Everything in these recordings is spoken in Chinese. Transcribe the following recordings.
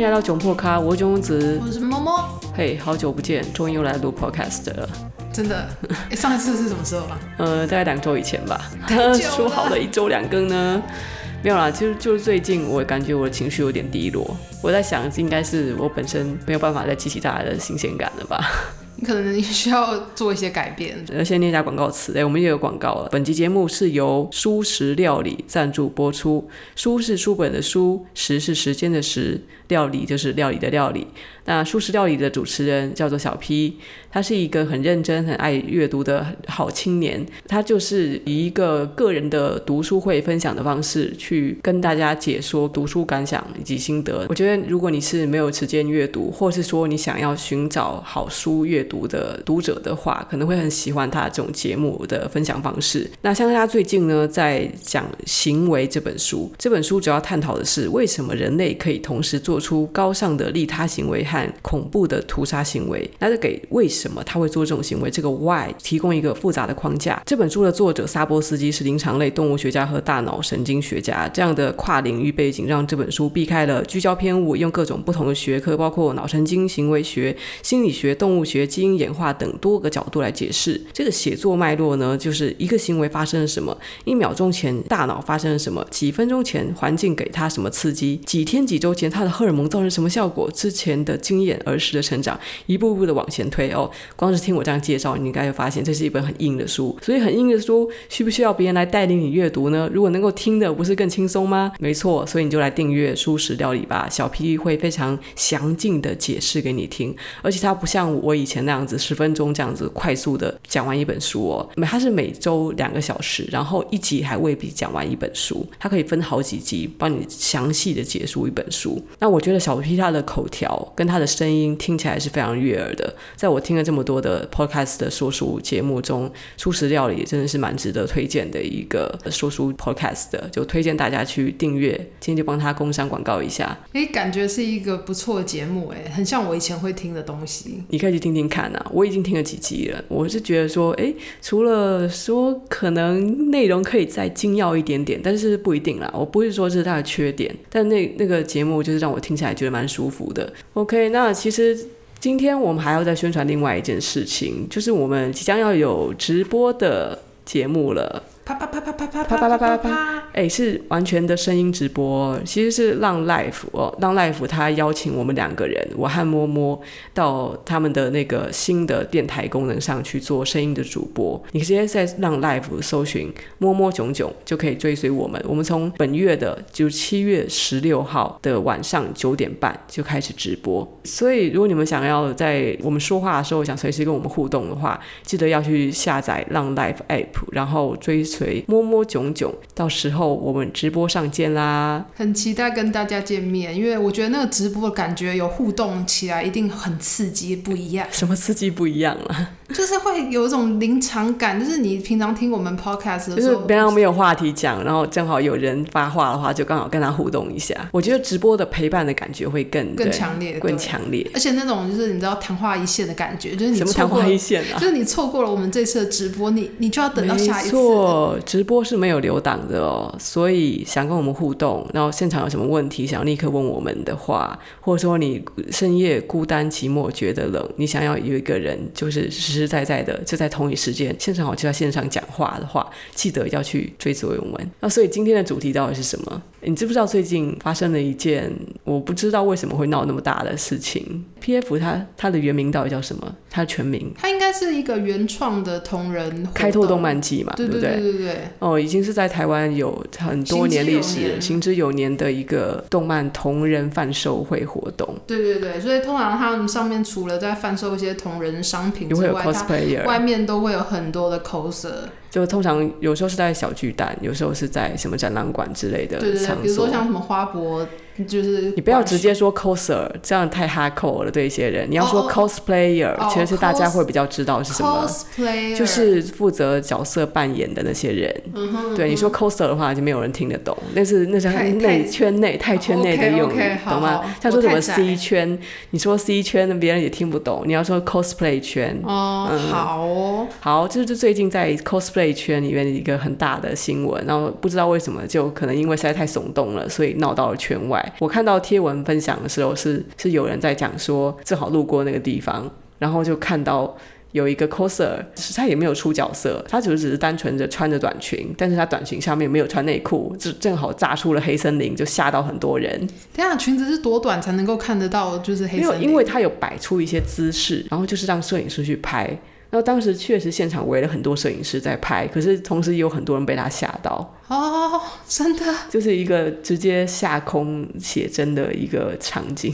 迎来到囧破咖，我是囧子，我是猫猫。嘿，好久不见，终于又来录 podcast 了。真的？欸，上一次是什么时候啊？呃，大概两周以前吧。说好了一周两更呢？没有啦，就就是最近我感觉我的情绪有点低落。我在想，应该是我本身没有办法再激起大家的新鲜感了吧。你可能需要做一些改变。呃，先念一下广告词。哎，我们也有广告了。本集节目是由舒食料理赞助播出。舒是书本的舒，食是时间的食，料理就是料理的料理。那素食料理的主持人叫做小 P，他是一个很认真、很爱阅读的好青年。他就是以一个个人的读书会分享的方式，去跟大家解说读书感想以及心得。我觉得，如果你是没有时间阅读，或是说你想要寻找好书阅读的读者的话，可能会很喜欢他这种节目的分享方式。那像他最近呢，在讲《行为》这本书，这本书主要探讨的是为什么人类可以同时做出高尚的利他行为和恐怖的屠杀行为，那就给为什么他会做这种行为这个 why 提供一个复杂的框架。这本书的作者萨波斯基是灵长类动物学家和大脑神经学家，这样的跨领域背景让这本书避开了聚焦偏误，用各种不同的学科，包括脑神经、行为学、心理学、动物学、基因演化等多个角度来解释这个写作脉络呢，就是一个行为发生了什么，一秒钟前大脑发生了什么，几分钟前环境给他什么刺激，几天几周前他的荷尔蒙造成什么效果，之前的经验。儿时的成长，一步步的往前推哦。光是听我这样介绍，你应该会发现这是一本很硬的书。所以很硬的书，需不需要别人来带领你阅读呢？如果能够听的，不是更轻松吗？没错，所以你就来订阅书食料理吧。小 P 会非常详尽的解释给你听，而且它不像我以前那样子十分钟这样子快速的讲完一本书哦。它是每周两个小时，然后一集还未必讲完一本书，它可以分好几集帮你详细的解说一本书。那我觉得小皮他的口条跟他的声音听起来是非常悦耳的，在我听了这么多的 podcast 的说书节目中，素食料理真的是蛮值得推荐的一个说书 podcast 的，就推荐大家去订阅。今天就帮他工商广告一下，哎，感觉是一个不错的节目，哎，很像我以前会听的东西。你可以去听听看啊，我已经听了几集了，我是觉得说，哎，除了说可能内容可以再精要一点点，但是不一定啦。我不是说这是他的缺点，但那那个节目就是让我听听起来觉得蛮舒服的。OK，那。其实今天我们还要再宣传另外一件事情，就是我们即将要有直播的节目了。啪啪啪啪啪啪啪啪啪啪啪！哎，是完全的声音直播，其实是浪 life 哦，浪 life 他邀请我们两个人，我和摸摸到他们的那个新的电台功能上去做声音的主播。你直接在浪 life 搜寻摸摸囧囧，就可以追随我们。我们从本月的就七月十六号的晚上九点半就开始直播。所以如果你们想要在我们说话的时候想随时跟我们互动的话，记得要去下载浪 life app，然后追。随摸摸囧囧，到时候我们直播上见啦！很期待跟大家见面，因为我觉得那个直播的感觉有互动起来，一定很刺激，不一样。什么刺激不一样啊？就是会有一种临场感，就是你平常听我们 podcast 的时候，就是平常没有话题讲，然后正好有人发话的话，就刚好跟他互动一下。我觉得直播的陪伴的感觉会更更强烈，更强烈。而且那种就是你知道昙花一现的感觉，就是你什么昙花一现啊？就是你错过了我们这次的直播，你你就要等到下一次。错直播是没有留档的哦，所以想跟我们互动，然后现场有什么问题想要立刻问我们的话，或者说你深夜孤单寂寞觉得冷，你想要有一个人就是实实实在在的就在同一时间现场我就在线上讲话的话，记得要去追随我们。那所以今天的主题到底是什么？你知不知道最近发生了一件我不知道为什么会闹那么大的事情？P.F. 它它的原名到底叫什么？它的全名？它应该是一个原创的同人开拓动漫季嘛？对不对？对对对对。哦，已经是在台湾有很多年历史、行之有年的一个动漫同人贩售会活动。对对对，所以通常他们上面除了在贩售一些同人商品之外，会有 cosplayer，外面都会有很多的 coser。就通常有时候是在小巨蛋，有时候是在什么展览馆之类的场所。对对对，比如说像什么花博。就是你不要直接说 coser，这样太 hardcore 了，对一些人。你要说 cosplayer，、oh, 其实是大家会比较知道是什么，cosplayer 就是负责角色扮演的那些人。嗯哼，对，你说 coser 的话就没有人听得懂，那是那是内圈内太圈内的用语，okay, okay, 懂吗？像说什么 C 圈，你说 C 圈，别人也听不懂。你要说 cosplay 圈，哦、oh, 嗯，好哦，好，这、就是最近在 cosplay 圈里面的一个很大的新闻，然后不知道为什么就可能因为实在太耸动了，所以闹到了圈外。来。我看到贴文分享的时候是，是是有人在讲说，正好路过那个地方，然后就看到。有一个 coser，他也没有出角色，他只是只是单纯的穿着短裙，但是他短裙下面没有穿内裤，就正好炸出了黑森林，就吓到很多人。等下裙子是多短才能够看得到？就是黑森林。没有，因为他有摆出一些姿势，然后就是让摄影师去拍。然后当时确实现场围了很多摄影师在拍，可是同时也有很多人被他吓到。哦，真的，就是一个直接下空写真的一个场景。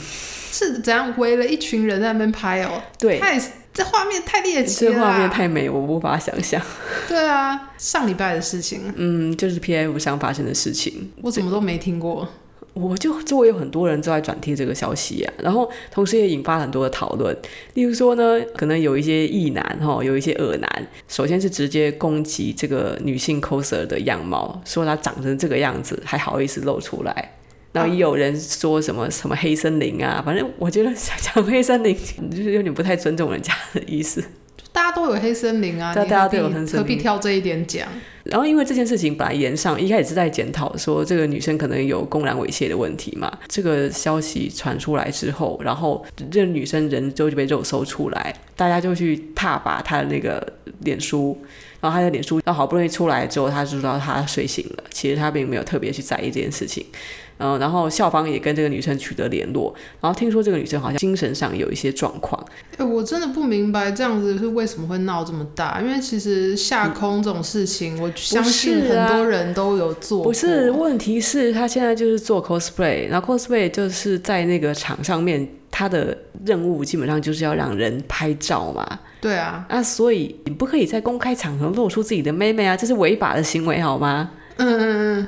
是怎样围了一群人在那边拍哦？对，太。这画面太猎奇了，这画面太美，我无法想象。对啊，上礼拜的事情，嗯，就是 PIF 上发生的事情，我怎么都没听过。我就周围有很多人都在转贴这个消息啊，然后同时也引发很多的讨论。例如说呢，可能有一些异男哈，有一些恶男，首先是直接攻击这个女性 coser 的样貌，说她长成这个样子还好意思露出来。然后也有人说什么什么黑森林啊，反正我觉得讲黑森林就是有点不太尊重人家的意思。大家都有黑森林啊，大家都有黑森林，何必挑这一点讲？然后因为这件事情本来言上，一开始是在检讨说这个女生可能有公然猥亵的问题嘛。这个消息传出来之后，然后这女生人就被肉搜出来，大家就去踏把她的那个脸书。然后她的脸书，到好不容易出来之后，他就知道她睡醒了。其实她并没有特别去在意这件事情。嗯，然后校方也跟这个女生取得联络。然后听说这个女生好像精神上有一些状况。哎，我真的不明白这样子是为什么会闹这么大。因为其实下空这种事情，嗯、我相信很多人都有做过。不是，问题是他现在就是做 cosplay，然后 cosplay 就是在那个场上面，他的任务基本上就是要让人拍照嘛。对啊，那所以你不可以在公开场合露出自己的妹妹啊，这是违法的行为，好吗？嗯嗯嗯，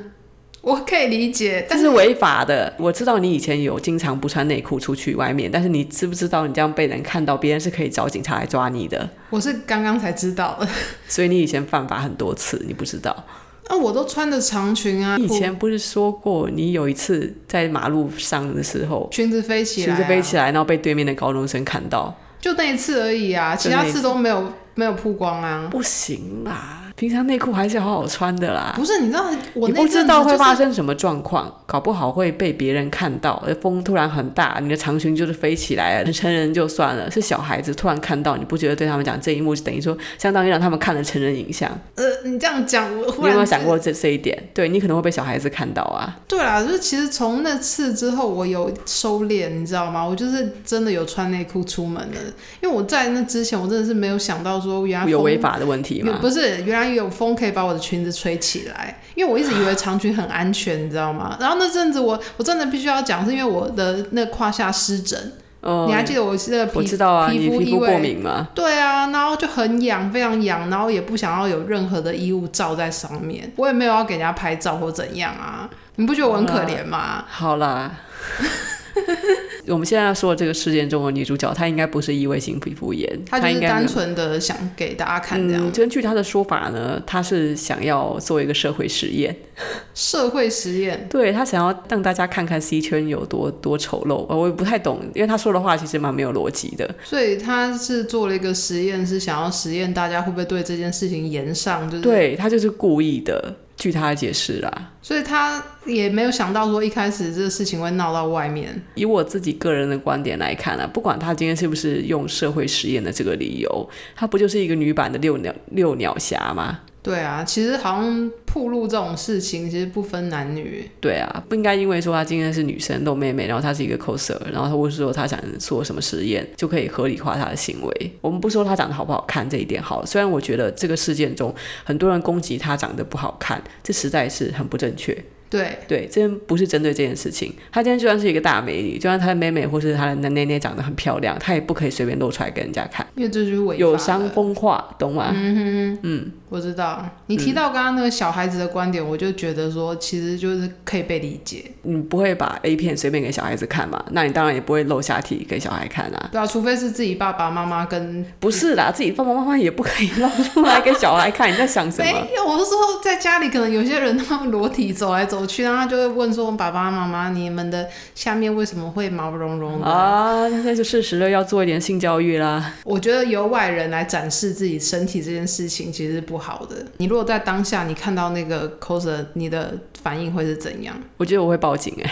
我可以理解，但是违法的。我知道你以前有经常不穿内裤出去外面，但是你知不知道你这样被人看到，别人是可以找警察来抓你的？我是刚刚才知道的，所以你以前犯法很多次，你不知道？那、啊、我都穿着长裙啊！你以前不是说过，你有一次在马路上的时候，裙子飞起来、啊，裙子飞起来，然后被对面的高中生看到。就那一次而已啊，其他次都没有没有曝光啊。不行啦。平常内裤还是好好穿的啦。不是，你知道我、就是、你不知道会发生什么状况，搞不好会被别人看到。风突然很大，你的长裙就是飞起来了。成人就算了，是小孩子突然看到，你不觉得对他们讲这一幕就等于说，相当于让他们看了成人影像？呃，你这样讲，我忽然你有没有想过这这一点？对，你可能会被小孩子看到啊。对啊，就是其实从那次之后，我有收敛，你知道吗？我就是真的有穿内裤出门的，因为我在那之前，我真的是没有想到说原来有违法的问题吗？不是，原来。有风可以把我的裙子吹起来，因为我一直以为长裙很安全，你知道吗？然后那阵子我我真的必须要讲，是因为我的那胯下湿疹。哦，你还记得我是那个皮肤、啊、皮肤皮肤过敏吗？对啊，然后就很痒，非常痒，然后也不想要有任何的衣物罩在上面，我也没有要给人家拍照或怎样啊。你不觉得我很可怜吗？好啦。我们现在要说的这个事件中的女主角，她应该不是异位性皮肤炎，她就是单纯的想给大家看这样。嗯，根据她的说法呢，她是想要做一个社会实验。社会实验？对，他想要让大家看看 C 圈有多多丑陋。我也不太懂，因为他说的话其实蛮没有逻辑的。所以他是做了一个实验，是想要实验大家会不会对这件事情言上，就是对，他就是故意的。据他的解释啦，所以他也没有想到说一开始这个事情会闹到外面。以我自己个人的观点来看啊，不管他今天是不是用社会实验的这个理由，他不就是一个女版的六鸟六鸟侠吗？对啊，其实好像暴露这种事情，其实不分男女。对啊，不应该因为说她今天是女生露妹妹，然后她是一个 coser，然后她或是说她想做什么实验，就可以合理化她的行为。我们不说她长得好不好看这一点好了，虽然我觉得这个事件中很多人攻击她长得不好看，这实在是很不正确。对对，这不是针对这件事情。她今天就算是一个大美女，就算她的妹妹或是她的奶奶长得很漂亮，她也不可以随便露出来给人家看，因为这就是违法。有伤风化，懂吗？嗯哼嗯，我知道。你提到刚刚那个小孩子的观点，嗯，我就觉得说，其实就是可以被理解。你不会把 A 片随便给小孩子看嘛？那你当然也不会露下体给小孩看啊。对啊，除非是自己爸爸妈妈跟……不是啦，自己爸爸妈妈也不可以露出来给小孩看。你在想什么？没有，我是说在家里，可能有些人他们裸体走来走去，然后他就会。问说：“爸爸妈妈，你们的下面为什么会毛茸茸的？”啊，那就事实了，要做一点性教育啦。我觉得由外人来展示自己身体这件事情其实是不好的。你如果在当下你看到那个 coser，你的反应会是怎样？我觉得我会报警哎、欸。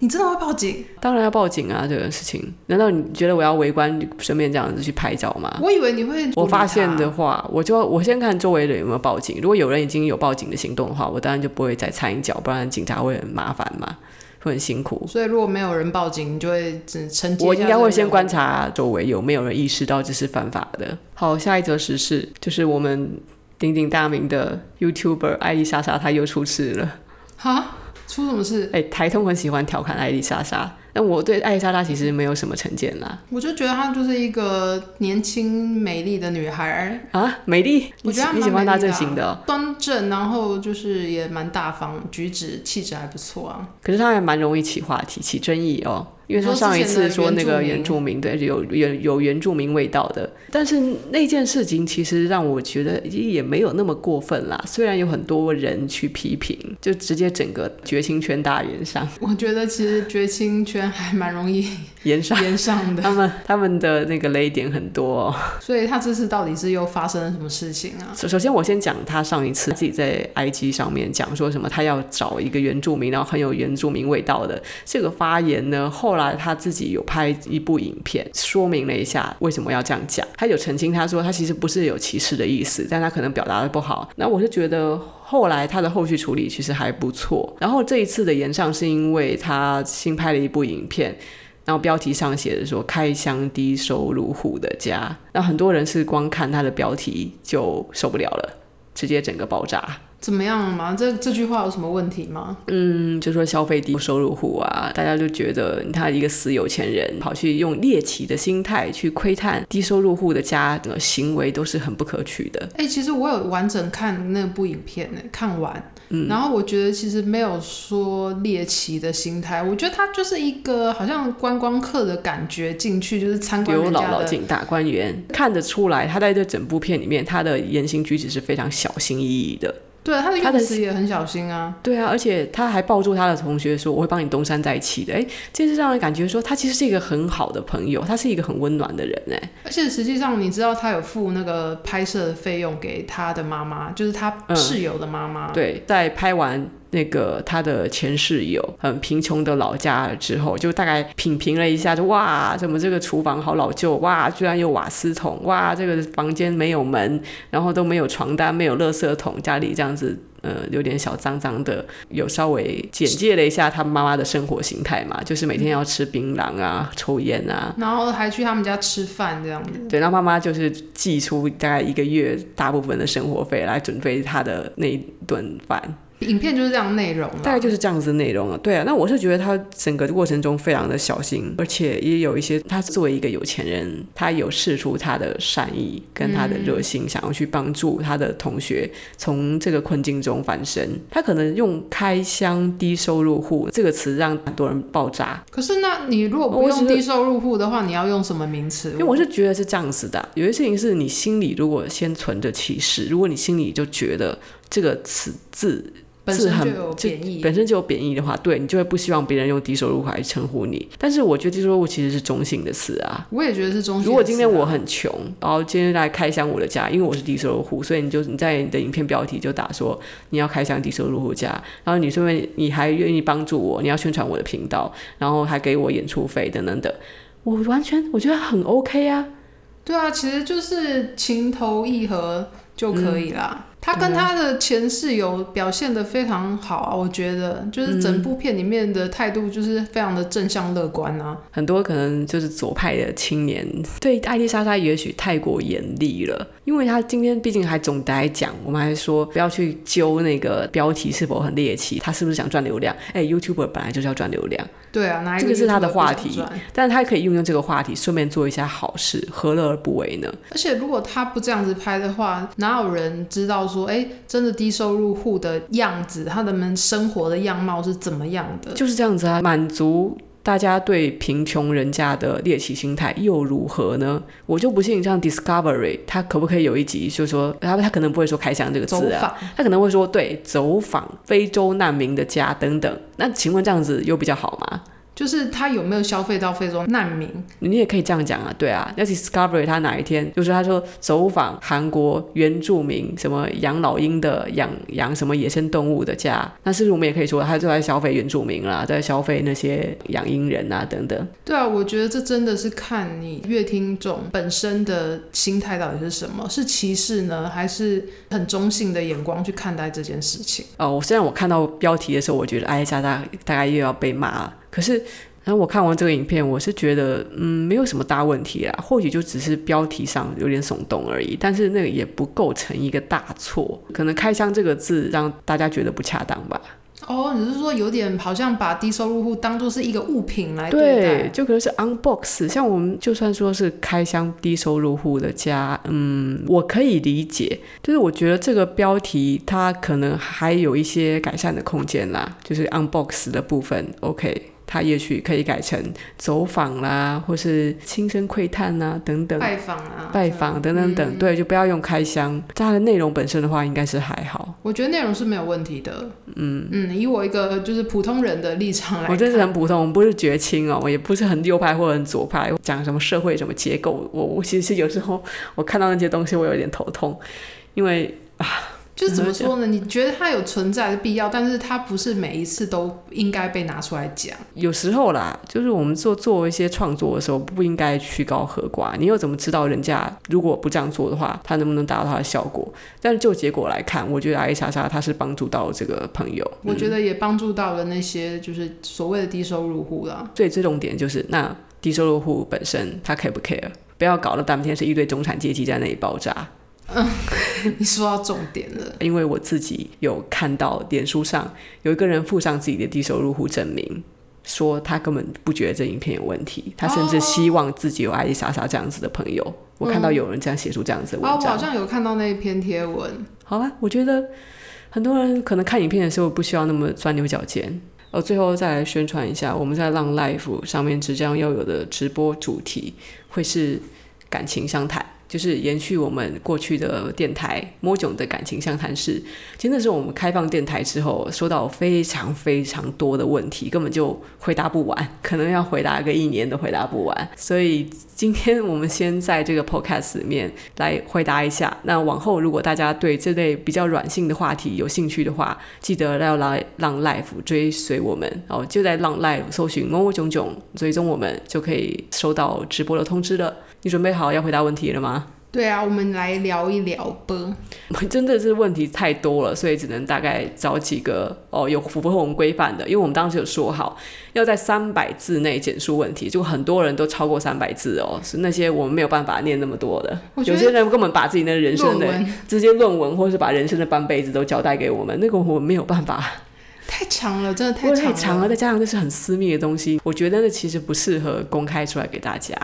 你真的会报警？当然要报警啊！这个事情，难道你觉得我要围观，顺便这样子去拍照吗？我以为你会。我发现的话，我就我先看周围的人有没有报警。如果有人已经有报警的行动的话，我当然就不会再掺一脚，不然警察会很麻烦嘛，会很辛苦。所以如果没有人报警，你就会只承接。我应该会先观察周围有没有人意识到这是犯法的。好，下一则时事就是我们鼎鼎大名的 YouTuber 艾丽莎莎，她又出事了。哈？出什么事？哎、欸，台通很喜欢调侃艾丽莎莎，但我对艾丽莎莎其实没有什么成见啦。我就觉得她就是一个年轻美丽的女孩啊，美丽。我觉得你喜欢她这型的、哦，端正，然后就是也蛮大方，举止气质还不错啊。可是她还蛮容易起话题、起争议哦。因为他上一次说那个原住民，对，有有有原住民味道的，但是那件事情其实让我觉得也没有那么过分啦。虽然有很多人去批评，就直接整个绝情圈大炎上。我觉得其实绝情圈还蛮容易 延上延上的，他们他们的那个雷点很多哦。所以他这次到底是又发生了什么事情啊？首首先我先讲他上一次自己在 IG 上面讲说什么，他要找一个原住民，然后很有原住民味道的这个发言呢，后来来他自己有拍一部影片，说明了一下为什么要这样讲。他有澄清，他说他其实不是有歧视的意思，但他可能表达的不好。那我是觉得后来他的后续处理其实还不错。然后这一次的延上是因为他新拍了一部影片，然后标题上写的说“开箱低收入户的家”，那很多人是光看他的标题就受不了了，直接整个爆炸。怎么样嘛？这这句话有什么问题吗？嗯，就说消费低收入户啊，大家就觉得他一个死有钱人跑去用猎奇的心态去窥探低收入户的家的行为，都是很不可取的。哎、欸，其实我有完整看那部影片呢，看完，嗯，然后我觉得其实没有说猎奇的心态，我觉得他就是一个好像观光客的感觉进去，就是参观人家的。刘姥姥进大观园，看得出来他在这整部片里面，他的言行举止是非常小心翼翼的。对，他的用词也很小心啊。对啊，而且他还抱住他的同学说：“我会帮你东山再起的。”哎，这是让人感觉说他其实是一个很好的朋友，他是一个很温暖的人哎。而且实际上，你知道他有付那个拍摄的费用给他的妈妈，就是他室友的妈妈。嗯，对，在拍完。那个他的前室友很贫穷的老家之后，就大概品评了一下，就哇，怎么这个厨房好老旧？哇，居然有瓦斯桶！哇，这个房间没有门，然后都没有床单，没有垃圾桶，家里这样子，呃，有点小脏脏的。有稍微简介了一下他妈妈的生活形态嘛，就是每天要吃槟榔啊，抽烟啊，然后还去他们家吃饭这样子。对，然后妈妈就是寄出大概一个月大部分的生活费来准备他的那一顿饭。影片就是这样内容，大概就是这样子的内容了。对啊，那我是觉得他整个过程中非常的小心，而且也有一些他作为一个有钱人，他有试出他的善意跟他的热心，嗯、想要去帮助他的同学从这个困境中翻身。他可能用“开箱低收入户”这个词让很多人爆炸。可是，那你如果不用低收入户的话，你要用什么名词？因为我是觉得是这样子的，有些事情是你心里如果先存着歧视，如果你心里就觉得这个词字。本身就有贬义，本身就有贬义的话，对，你就会不希望别人用低收入户来称呼你。但是我觉得低收入户其实是中性的词啊。我也觉得是中性。如果今天我很穷，然后今天来开箱我的家，因为我是低收入户，所以你就你在你的影片标题就打说你要开箱低收入户家，然后你顺便你还愿意帮助我，你要宣传我的频道，然后还给我演出费等等等，我完全我觉得很 OK 啊。对啊，其实就是情投意合就可以啦。嗯他跟他的前室友表现得非常好啊，我觉得就是整部片里面的态度就是非常的正向乐观啊。很多可能就是左派的青年对艾丽莎莎也许太过严厉了，因为他今天毕竟还总得来讲，我们还说不要去揪那个标题是否很猎奇，他是不是想赚流量？哎，YouTuber 本来就是要赚流量。对啊，哪一个这个是他的话题，但是他可以运用这个话题，顺便做一下好事，何乐而不为呢？而且如果他不这样子拍的话，哪有人知道说，哎，真的低收入户的样子，他们生活的样貌是怎么样的？就是这样子啊，满足。大家对贫穷人家的猎奇心态又如何呢？我就不信像 Discovery，他可不可以有一集，就是说他他可能不会说“开箱”这个字啊，他可能会说对走访非洲难民的家等等。那请问这样子又比较好吗？就是他有没有消费到非洲难民？你也可以这样讲啊，对啊。那 Discovery 他哪一天就是他说走访韩国原住民什么养老鹰的养养什么野生动物的家，那是不是我们也可以说他就在消费原住民啦，在消费那些养鹰人啊等等？对啊，我觉得这真的是看你乐听众本身的心态到底是什么，是歧视呢，还是很中性的眼光去看待这件事情？哦，我虽然我看到标题的时候，我觉得艾莎大大概又要被骂了。可是，然后我看完这个影片，我是觉得，嗯，没有什么大问题啦，或许就只是标题上有点耸动而已。但是那个也不构成一个大错，可能“开箱”这个字让大家觉得不恰当吧。哦，你是说有点好像把低收入户当做是一个物品来对待？对，就可能是 unbox。像我们就算说是开箱低收入户的家，嗯，我可以理解。就是我觉得这个标题它可能还有一些改善的空间啦，就是 unbox 的部分，OK。他也许可以改成走访啦，或是亲身窥探啊等等，拜访啊，拜访等等等，嗯、对，就不要用开箱。它的内容本身的话，应该是还好。我觉得内容是没有问题的。嗯嗯，以我一个就是普通人的立场来，我真是很普通，我们不是绝亲哦，我也不是很右派或者很左派，讲什么社会什么结构，我我其实有时候我看到那些东西，我有点头痛，因为啊。就是怎么说呢？你觉得它有存在的必要，但是它不是每一次都应该被拿出来讲。有时候啦，就是我们做做一些创作的时候，不应该曲高和寡。你又怎么知道人家如果不这样做的话，他能不能达到他的效果？但是就结果来看，我觉得艾莎莎他是帮助到了这个朋友，我觉得也帮助到了那些就是所谓的低收入户了。最最重点就是，那低收入户本身他 care 不 care？不要搞了半天是一堆中产阶级在那里爆炸。嗯，你说到重点了。因为我自己有看到脸书上有一个人附上自己的低收入户证明，说他根本不觉得这影片有问题，他甚至希望自己有艾丽莎莎这样子的朋友。我看到有人这样写出这样子的文章。哦，我好像有看到那一篇贴文。好吧，我觉得很多人可能看影片的时候不需要那么钻牛角尖。哦，最后再来宣传一下，我们在浪 Life 上面即将要有的直播主题会是感情相谈。就是延续我们过去的电台摸囧的感情相谈室，真的是我们开放电台之后，收到非常非常多的问题，根本就回答不完，可能要回答个一年都回答不完。所以今天我们先在这个 podcast 里面来回答一下。那往后如果大家对这类比较软性的话题有兴趣的话，记得要来浪 life 追随我们哦，就在浪 life 搜寻某某囧囧，追踪我们就可以收到直播的通知了。你准备好要回答问题了吗？对啊，我们来聊一聊吧。真的是问题太多了，所以只能大概找几个哦，有符合我们规范的。因为我们当时有说好要在三百字内简述问题，就很多人都超过三百字哦，是那些我们没有办法念那么多的。有些人根本把自己的人生的直接论文，或者是把人生的半辈子都交代给我们，那个我们没有办法。太长了，真的太长了。太长了，再加上这是很私密的东西，我觉得那其实不适合公开出来给大家。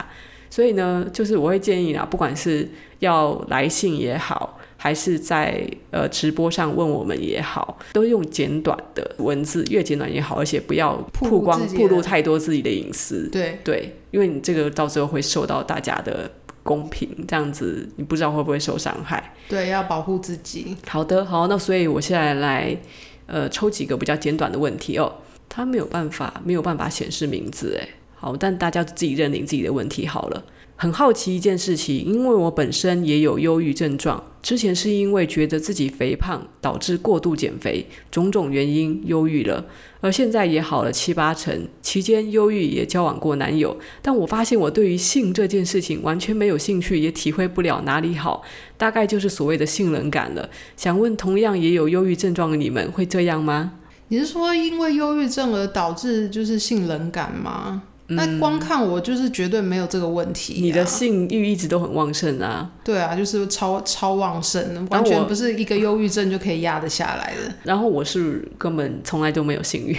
所以呢，就是我会建议啊，不管是要来信也好，还是在呃直播上问我们也好，都用简短的文字，越简短越好，而且不要曝光、暴露太多自己的隐私。对对，因为你这个到时候会受到大家的公平，这样子你不知道会不会受伤害。对，要保护自己。好的，好，那所以我现在来呃抽几个比较简短的问题哦。他没有办法，没有办法显示名字，哎。好，但大家自己认领自己的问题好了。很好奇一件事情，因为我本身也有忧郁症状，之前是因为觉得自己肥胖导致过度减肥，种种原因忧郁了，而现在也好了七八成。期间忧郁也交往过男友，但我发现我对于性这件事情完全没有兴趣，也体会不了哪里好，大概就是所谓的性冷感了。想问同样也有忧郁症状的你们会这样吗？你是说因为忧郁症而导致就是性冷感吗？那光看我就是绝对没有这个问题，啊。你的性欲一直都很旺盛啊。对啊，就是超超旺盛，完全不是一个忧郁症就可以压得下来的。然后我是根本从来都没有性欲。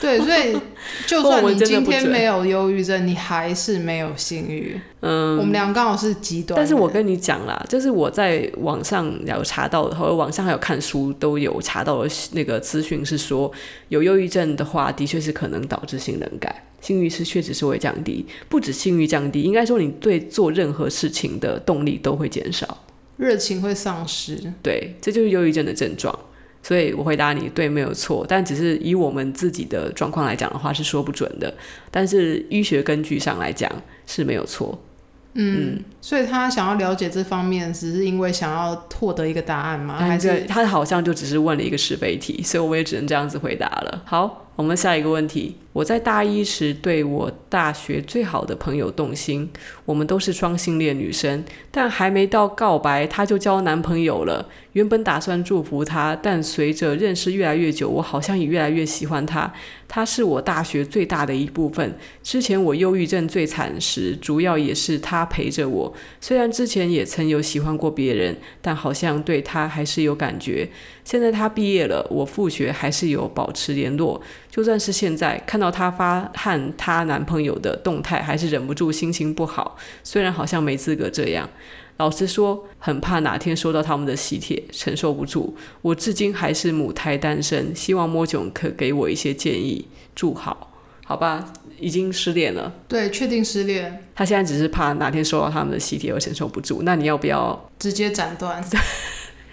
对，所以就算你 今天没有忧郁症，你还是没有性欲。嗯，我们俩刚好是极端。但是我跟你讲啦，就是我在网上有查到的，或者网上还有看书都有查到的那个资讯是说，有忧郁症的话，的确是可能导致性冷感。性欲是确实是会降低，不止性欲降低，应该说你对做任何事情的动力都会减少，热情会丧失。对，这就是忧郁症的症状。所以我回答你对，没有错，但只是以我们自己的状况来讲的话是说不准的，但是医学根据上来讲是没有错。嗯，所以他想要了解这方面，只是因为想要获得一个答案吗？还是他好像就只是问了一个是非题，所以我也只能这样子回答了。好，我们下一个问题。我在大一时对我大学最好的朋友动心，我们都是双性恋女生，但还没到告白，她就交男朋友了。原本打算祝福她，但随着认识越来越久，我好像也越来越喜欢她。她是我大学最大的一部分。之前我忧郁症最惨时，主要也是她陪着我。虽然之前也曾有喜欢过别人，但好像对她还是有感觉。现在她毕业了，我复学还是有保持联络。就算是现在看到她发和她男朋友的动态，还是忍不住心情不好。虽然好像没资格这样，老实说，很怕哪天收到他们的喜帖，承受不住。我至今还是母胎单身，希望摸囧可给我一些建议。祝好，好吧，已经失恋了。对，确定失恋。他现在只是怕哪天收到他们的喜帖而承受不住。那你要不要直接斩断？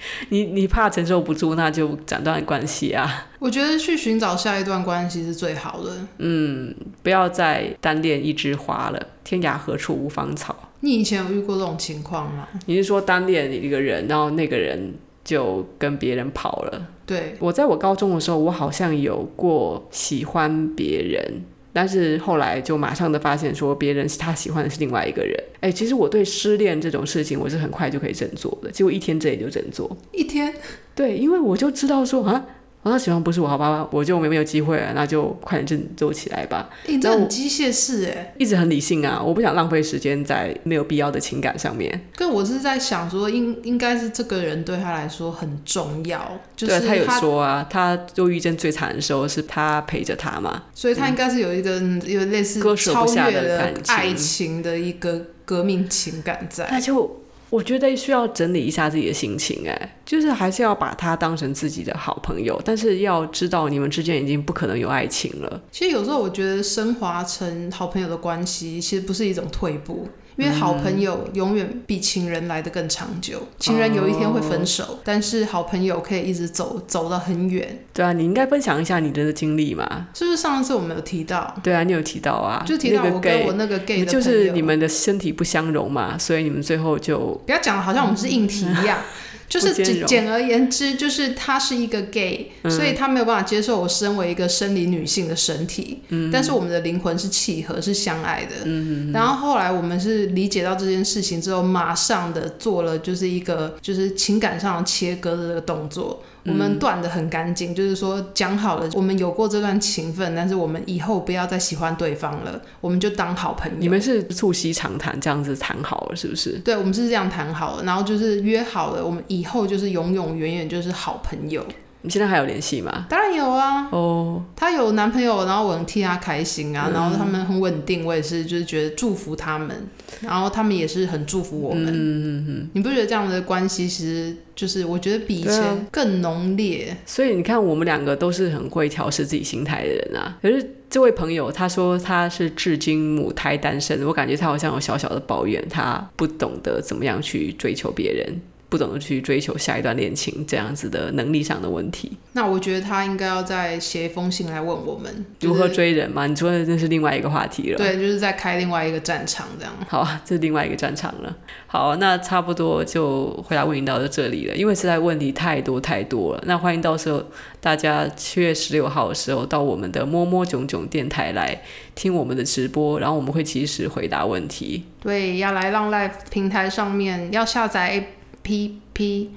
你你怕承受不住，那就斩断关系啊！我觉得去寻找下一段关系是最好的。嗯，不要再单恋一枝花了，天涯何处无芳草。你以前有遇过这种情况吗？你是说单恋一个人，然后那个人就跟别人跑了？对，我在我高中的时候，我好像有过喜欢别人。但是后来就马上的发现，说别人是他喜欢的是另外一个人。哎，其实我对失恋这种事情，我是很快就可以振作的，结果一天之内就振作。一天？对，因为我就知道说啊。哦，他喜欢不是我，好吧，我就没没有机会了，那就快点振作起来吧。欸、你这很机械式哎，一直很理性啊，我不想浪费时间在没有必要的情感上面。可我是在想说，应应该是这个人对他来说很重要，就是他，他有说啊，他忧郁症最惨的时候是他陪着他嘛，所以他应该是有一个、嗯、有类似超越了爱情的一个革命情感在。那就。我觉得需要整理一下自己的心情，哎，就是还是要把他当成自己的好朋友，但是要知道你们之间已经不可能有爱情了。其实有时候我觉得升华成好朋友的关系，其实不是一种退步。因为好朋友永远比情人来的更长久。情人有一天会分手，哦，但是好朋友可以一直走，走到很远。对啊，你应该分享一下你的经历嘛？是不是上次我们有提到？对啊，你有提到啊，就提到我跟我那个 gay 的，就是你们的身体不相容嘛，所以你们最后就不要讲的好像我们是硬体一样。就是简简而言之，就是他是一个 gay，嗯，所以他没有办法接受我身为一个生理女性的身体。嗯，但是我们的灵魂是契合，是相爱的。嗯，然后后来我们是理解到这件事情之后，马上的做了就是一个就是情感上的切割的这个动作。我们断的很干净，就是说讲好了，我们有过这段情分，但是我们以后不要再喜欢对方了，我们就当好朋友。你们是促膝长谈这样子谈好了，是不是？对，我们是这样谈好了，然后就是约好了，我们以后就是永永远远就是好朋友。你现在还有联系吗？当然有啊。哦、oh.，她有男朋友，然后我很替她开心啊、嗯，然后他们很稳定，我也是就是觉得祝福他们，然后他们也是很祝福我们。嗯嗯嗯。你不觉得这样的关系其实就是我觉得比以前更浓烈？所以你看，我们两个都是很会调试自己心态的人啊。可是这位朋友他说他是至今母胎单身，我感觉他好像有小小的抱怨，他不懂得怎么样去追求别人。不懂得去追求下一段恋情，这样子的能力上的问题。那我觉得他应该要再写一封信来问我们如何追人嘛？你说的这是另外一个话题了。对，就是在开另外一个战场这样。好，这是另外一个战场了。好，那差不多就回答问题到这里了，因为实在问题太多太多了。那欢迎到时候大家七月十六号的时候到我们的摸摸囧囧电台来听我们的直播，然后我们会及时回答问题。对，要来浪 Life 平台上面要下载。P P，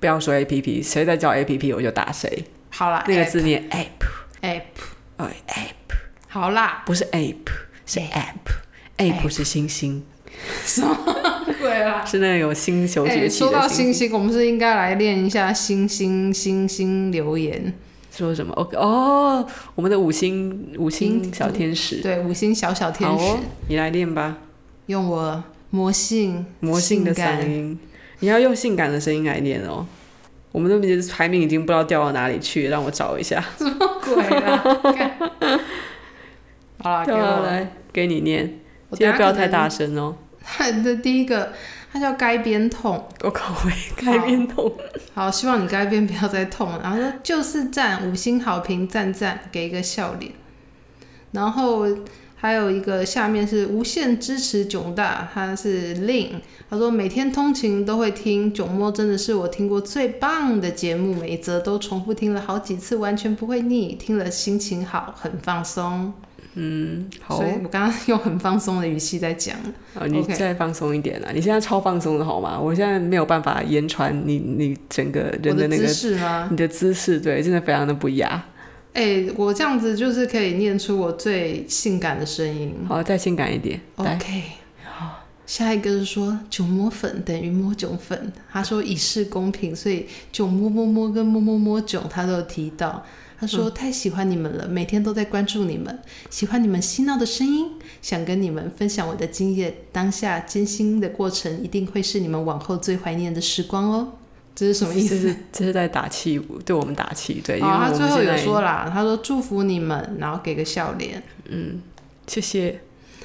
不要说 A P P，谁在叫 A P P 我就打谁。好啦，那个字念 App App，哦 App，好啦，不是 App，是 App，App 是星星。什么鬼啊？是那种星球崛起。说到星星，我们是应该来练一下星星星星留言。说什么？OK 哦，我们的五星五星小天使，对，五星小小天使，哦、你来练吧，用我魔性魔性的嗓音。你要用性感的声音来念哦。我们的排名已经不知道掉到哪里去，让我找一下。什么鬼啊？好了，给我来给你念，记得不要太大声哦。的 第一个他叫该边痛，我靠，该边痛。好，希望你该边不要再痛了。然后说就是赞五星好评，赞赞，给一个笑脸。然后还有一个下面是无限支持囧大，他是 Lin，他说每天通勤都会听囧摸，真的是我听过最棒的节目，每一则都重复听了好几次，完全不会腻，听了心情好，很放松。嗯，好。所以我刚刚用很放松的语气在讲。啊，你再放松一点啊你现在超放松的好吗？我现在没有办法言传你你整个人的那个姿势吗？你的姿势对，真的非常的不雅。哎、欸，我这样子就是可以念出我最性感的声音。好，再性感一点。OK，好，下一个是说囧摸粉等于摸囧粉。他说以示公平，所以囧摸摸摸跟摸摸摸囧他都有提到。他说太喜欢你们了，每天都在关注你们，喜欢你们嬉闹的声音，想跟你们分享我的经验。当下艰辛的过程一定会是你们往后最怀念的时光哦。这是什么意思？这是在打气，对我们打气。对，哦、他最后有说啦，他说祝福你们，然后给个笑脸。嗯，谢谢。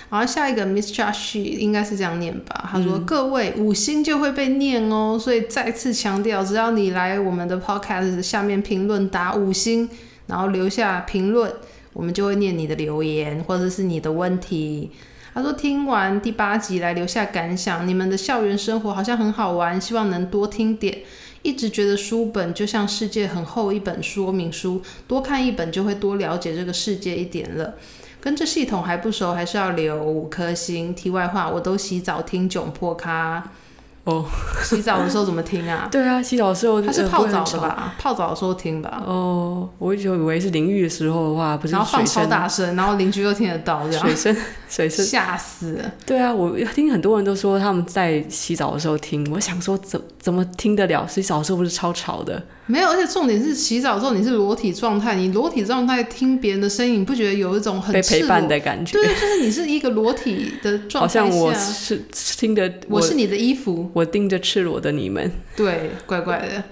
然后下一个 Miss Josh 应该是这样念吧？他说、嗯、各位五星就会被念哦，所以再次强调，只要你来我们的 Podcast 下面评论打五星，然后留下评论，我们就会念你的留言或者是你的问题。他说听完第八集来留下感想，你们的校园生活好像很好玩，希望能多听点。一直觉得书本就像世界很厚一本说明书，多看一本就会多了解这个世界一点了。跟这系统还不熟，还是要留五颗星。题外话，我都洗澡听窘迫咖。哦，洗澡的时候怎么听啊？对啊，洗澡的时候他是泡澡的吧？泡澡的时候听吧。哦，我一直以为是淋浴的时候的话，不是。然后放超大声，然后邻居又听得到，这样。水声，水声，吓死了。对啊，我听很多人都说他们在洗澡的时候听，我想说怎怎么听得了？洗澡的时候不是超吵的？没有，而且重点是洗澡之后你是裸体状态，你裸体状态听别人的声音，你不觉得有一种很被陪伴的感觉？对，就是你是一个裸体的状态下，好像我是听的，我是你的衣服，我盯着赤裸的你们，对，怪怪的。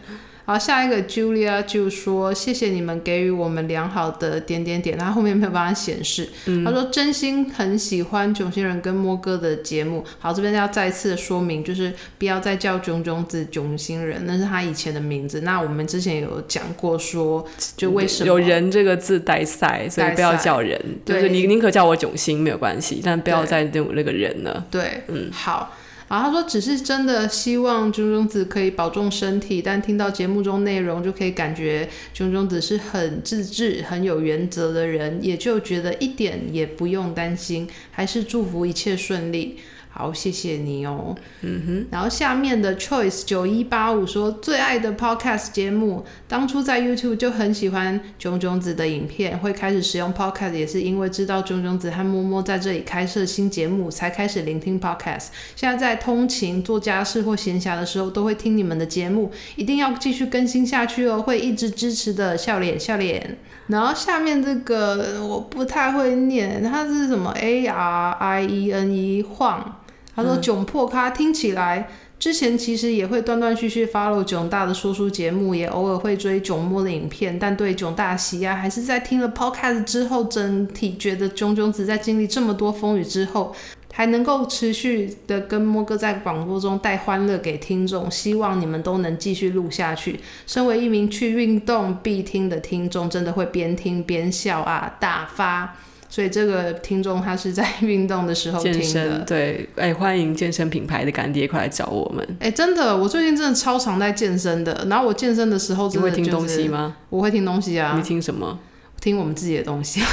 好，下一个 Julia 就说：“谢谢你们给予我们良好的点点点。”他后面没有办法显示。嗯、他说：“真心很喜欢囧星人跟摸哥的节目。”好，这边要再次的说明，就是不要再叫囧囧子囧星人，那是他以前的名字。那我们之前有讲过说，就为什么有人这个字带赛，所以不要叫人，就是你宁可叫我囧星没有关系，但不要再用那个人了。对，嗯，好。然后他说，只是真的希望囧囧子可以保重身体，但听到节目中内容就可以感觉囧囧子是很自制、很有原则的人，也就觉得一点也不用担心，还是祝福一切顺利。好，谢谢你哦。嗯哼，然后下面的 Choice 九一八五说，最爱的 Podcast 节目，当初在 YouTube 就很喜欢囧囧子的影片，会开始使用 Podcast 也是因为知道囧囧子和摸摸在这里开设新节目，才开始聆听 Podcast。现在在通勤、做家事或闲暇的时候，都会听你们的节目，一定要继续更新下去哦，会一直支持的，笑脸笑脸。然后下面这个我不太会念，它是什么 A R I E N E 晃。他说：“囧破咖听起来，之前其实也会断断续续 follow 囧大的说书节目，也偶尔会追囧摸的影片，但对囧大喜爱还是在听了 podcast 之后，整体觉得囧囧子在经历这么多风雨之后，还能够持续的跟摸哥在广播中带欢乐给听众，希望你们都能继续录下去。身为一名去运动必听的听众，真的会边听边笑啊，大发。”所以这个听众他是在运动的时候听的，健身对，哎，欢迎健身品牌的干爹快来找我们。哎，真的，我最近真的超常在健身的。然后我健身的时候真的、就是，你会听东西吗？我会听东西啊。你听什么？听我们自己的东西。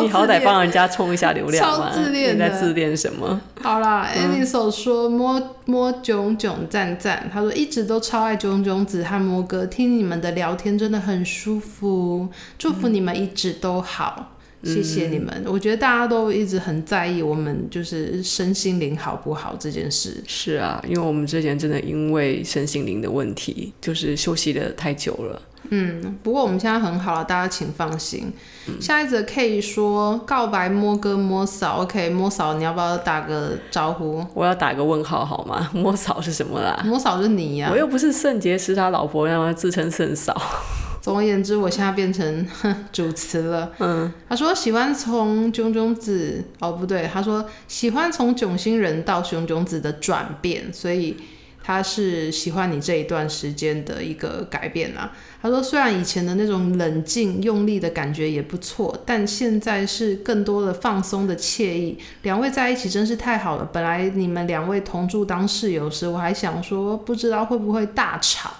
你好歹帮人家充一下流量嘛。超自恋的。你在自恋什么？好啦 a n i s o 说摸摸囧囧赞赞，他说一直都超爱囧囧子和摩哥，听你们的聊天真的很舒服，祝福你们一直都好。谢谢你们，嗯，我觉得大家都一直很在意我们就是身心灵好不好这件事。是啊，因为我们之前真的因为身心灵的问题，就是休息的太久了。嗯，不过我们现在很好了，大家请放心。嗯，下一则可以说告白摸哥摸嫂，OK，摸嫂你要不要打个招呼？我要打个问号好吗？摸嫂是什么啦？摸嫂是你呀，啊，我又不是圣洁是他老婆，让他自称圣嫂。总而言之，我现在变成 主持了。嗯，他说喜欢从炯炯子，哦不对，他说喜欢从囧星人到熊炯子的转变，所以他是喜欢你这一段时间的一个改变啊。他说虽然以前的那种冷静用力的感觉也不错，但现在是更多的放松的惬意。两位在一起真是太好了。本来你们两位同住当室友时，我还想说不知道会不会大吵。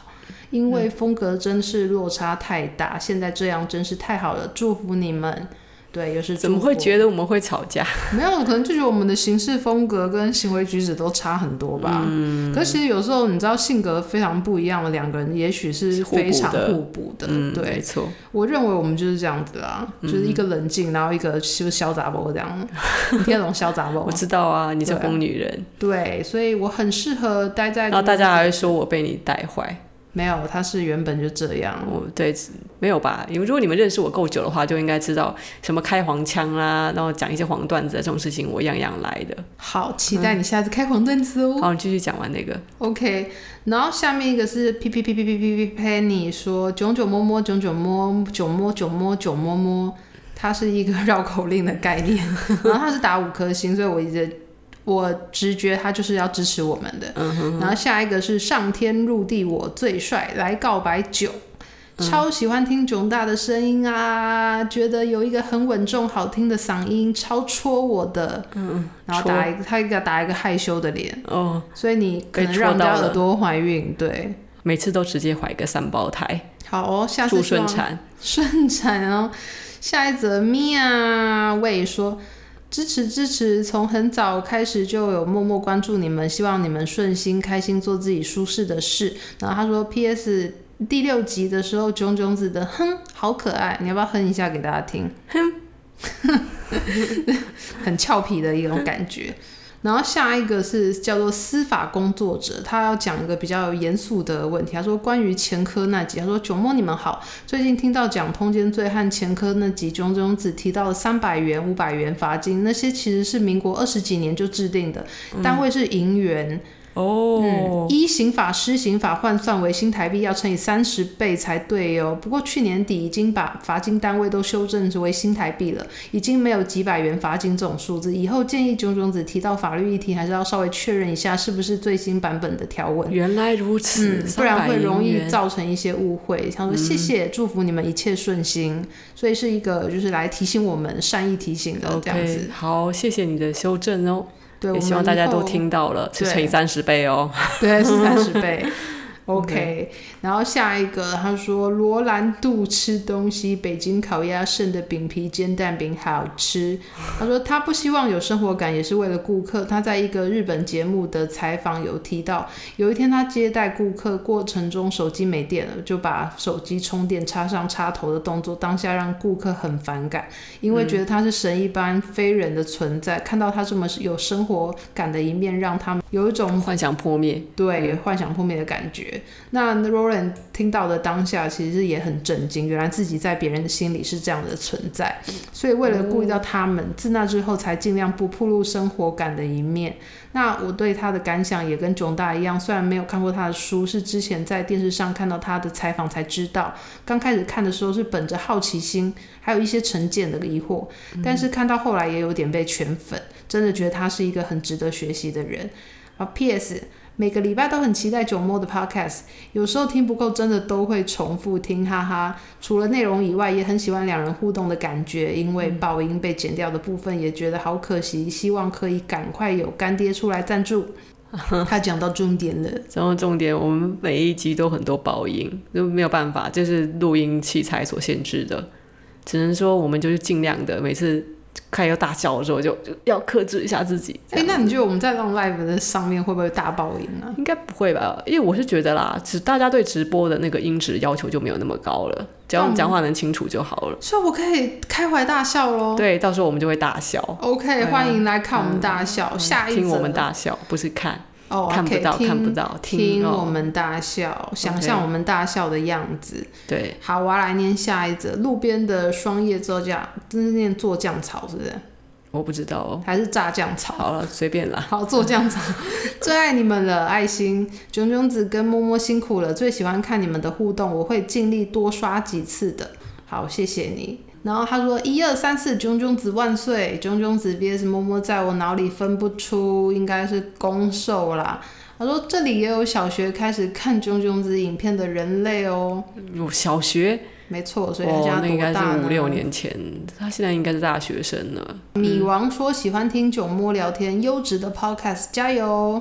因为风格真是落差太大，嗯，现在这样真是太好了，祝福你们。对，又是怎么会觉得我们会吵架？没有，可能就觉得我们的行事风格跟行为举止都差很多吧。嗯，可是其实有时候你知道，性格非常不一样的两个人，也许是非常互补的。嗯，对，没错。我认为我们就是这样子啦，嗯，就是一个冷静，然后一个就是潇洒波这样。你听得懂潇洒波？我知道啊，你是疯女人对。对，所以我很适合待在。然后大家还会说我被你带坏。没有，他是原本就这样。我对，没有吧？因为如果你们认识我够久的话，就应该知道什么开黄腔啦、啊，然后讲一些黄段子这种事情，我样样来的。好，期待你下次开黄段子哦。好，你继续讲完那个。OK，然后下面一个是 P P P P P P P Penny 说炯炯摸摸炯炯摸炯摸炯摸炯摸摸，它是一个绕口令的概念。然后它是打五颗星，所以我一直。我直觉他就是要支持我们的，嗯、哼哼，然后下一个是上天入地我最帅，来告白囧，超喜欢听囧大的声音啊，嗯，觉得有一个很稳重好听的嗓音，超戳我的，嗯，然后打一个他一个打一个害羞的脸，哦，所以你可能让人家耳朵怀孕，对，每次都直接怀个三胞胎，好哦，下次祝顺产，顺产哦，下一则米娅喂说。支持支持，从很早开始就有默默关注你们，希望你们顺心开心做自己舒适的事。然后他说，P.S. 第六集的时候，炯炯子的哼好可爱，你要不要哼一下给大家听？哼，很俏皮的一种感觉。然后下一个是叫做司法工作者，他要讲一个比较严肃的问题。他说关于前科那集，他说囧摸你们好，最近听到讲通奸罪和前科那集，中中只提到了三百元、五百元罚金，那些其实是民国二十几年就制定的，单位是银元。哦、嗯，一刑法施行法换算为新台币要乘以三十倍才对哦。不过去年底已经把罚金单位都修正为新台币了，已经没有几百元罚金这种数字。以后建议炯炯子提到法律议题，还是要稍微确认一下是不是最新版本的条文。原来如此，嗯，不然会容易造成一些误会。他说谢谢、嗯，祝福你们一切顺心。所以是一个就是来提醒我们善意提醒的这样子。Okay, 好，谢谢你的修正哦。对，也希望大家都听到了，是乘以三十倍哦。对，是三十倍。OK，然后下一个他说罗兰度吃东西，北京烤鸭剩的饼皮煎蛋饼好吃。他说他不希望有生活感，也是为了顾客。他在一个日本节目的采访有提到，有一天他接待顾客过程中手机没电了，就把手机充电插上插头的动作，当下让顾客很反感，因为觉得他是神一般非人的存在，嗯、看到他这么有生活感的一面，让他们有一种幻想破灭，对、嗯、幻想破灭的感觉。那 Roland 听到的当下，其实也很震惊，原来自己在别人的心里是这样的存在，所以为了顾及到他们，自那之后才尽量不暴露生活感的一面。那我对他的感想也跟囧大一样，虽然没有看过他的书，是之前在电视上看到他的采访才知道。刚开始看的时候是本着好奇心，还有一些成见的疑惑，但是看到后来也有点被圈粉，真的觉得他是一个很值得学习的人。啊，P.S. 每个礼拜都很期待九摸的 podcast，有时候听不够，真的都会重复听，哈哈。除了内容以外，也很喜欢两人互动的感觉，因为爆音被剪掉的部分也觉得好可惜，希望可以赶快有干爹出来赞助。他讲到重点了，讲到重点，我们每一集都很多爆音，就没有办法，就是录音器材所限制的，只能说我们就是尽量的每次。开一个大笑的时候，就就要克制一下自己。哎、欸，那你觉得我们在 Long Live 的上面会不会大爆音啊？应该不会吧，因为我是觉得啦，只大家对直播的那个音质要求就没有那么高了，只要讲话能清楚就好了。所以我可以开怀大笑喽。对，到时候我们就会大笑。OK，欢迎来看我们大笑，嗯、下一听我们大笑，不是看。哦、oh，看不到，看不到，听，我们大笑，哦、想象我们大笑的样子。对，好，我要来念下一则。路边的双叶作酱，这是念做酱草，是不是？我不知道哦，还是炸酱草？好了，随便啦。好，做酱草，最爱你们了，爱心。炯炯子跟摸摸辛苦了，最喜欢看你们的互动，我会尽力多刷几次的。好，谢谢你。然后他说一二三四，炯炯子万岁！炯炯子 VS 摸摸，在我脑里分不出，应该是攻受啦。他说这里也有小学开始看炯炯子影片的人类哦。有小学？没错，所以他现在多大呢？哦，那应该是五六年前，他现在应该是大学生了。米王说喜欢听炯摸聊天，优质的 podcast，加油！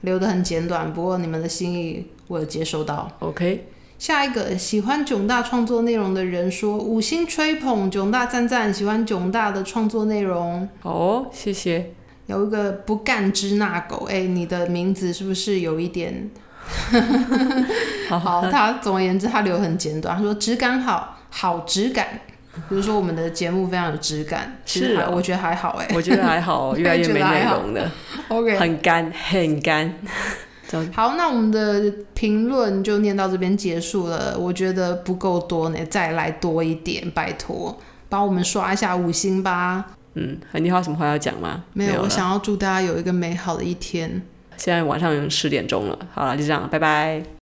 留的很简短，不过你们的心意我有接收到。OK。下一个喜欢囧大创作内容的人说五星吹捧囧大赞赞，喜欢囧大的创作内容。好哦，谢谢。有一个不干支那狗，哎，你的名字是不是有一点？好，好，他总而言之他留很简短，他说质感好，好质感。比如说我们的节目非常有质感，是啊，我觉得还好，哎，我觉得还好，越来越没内容了。OK，很干，很干。好，那我们的评论就念到这边结束了。我觉得不够多呢，再来多一点，拜托，帮我们刷一下五星吧。嗯，你还有什么话要讲吗？没有，没有，我想要祝大家有一个美好的一天。现在晚上十点钟了，好了，就这样，拜拜。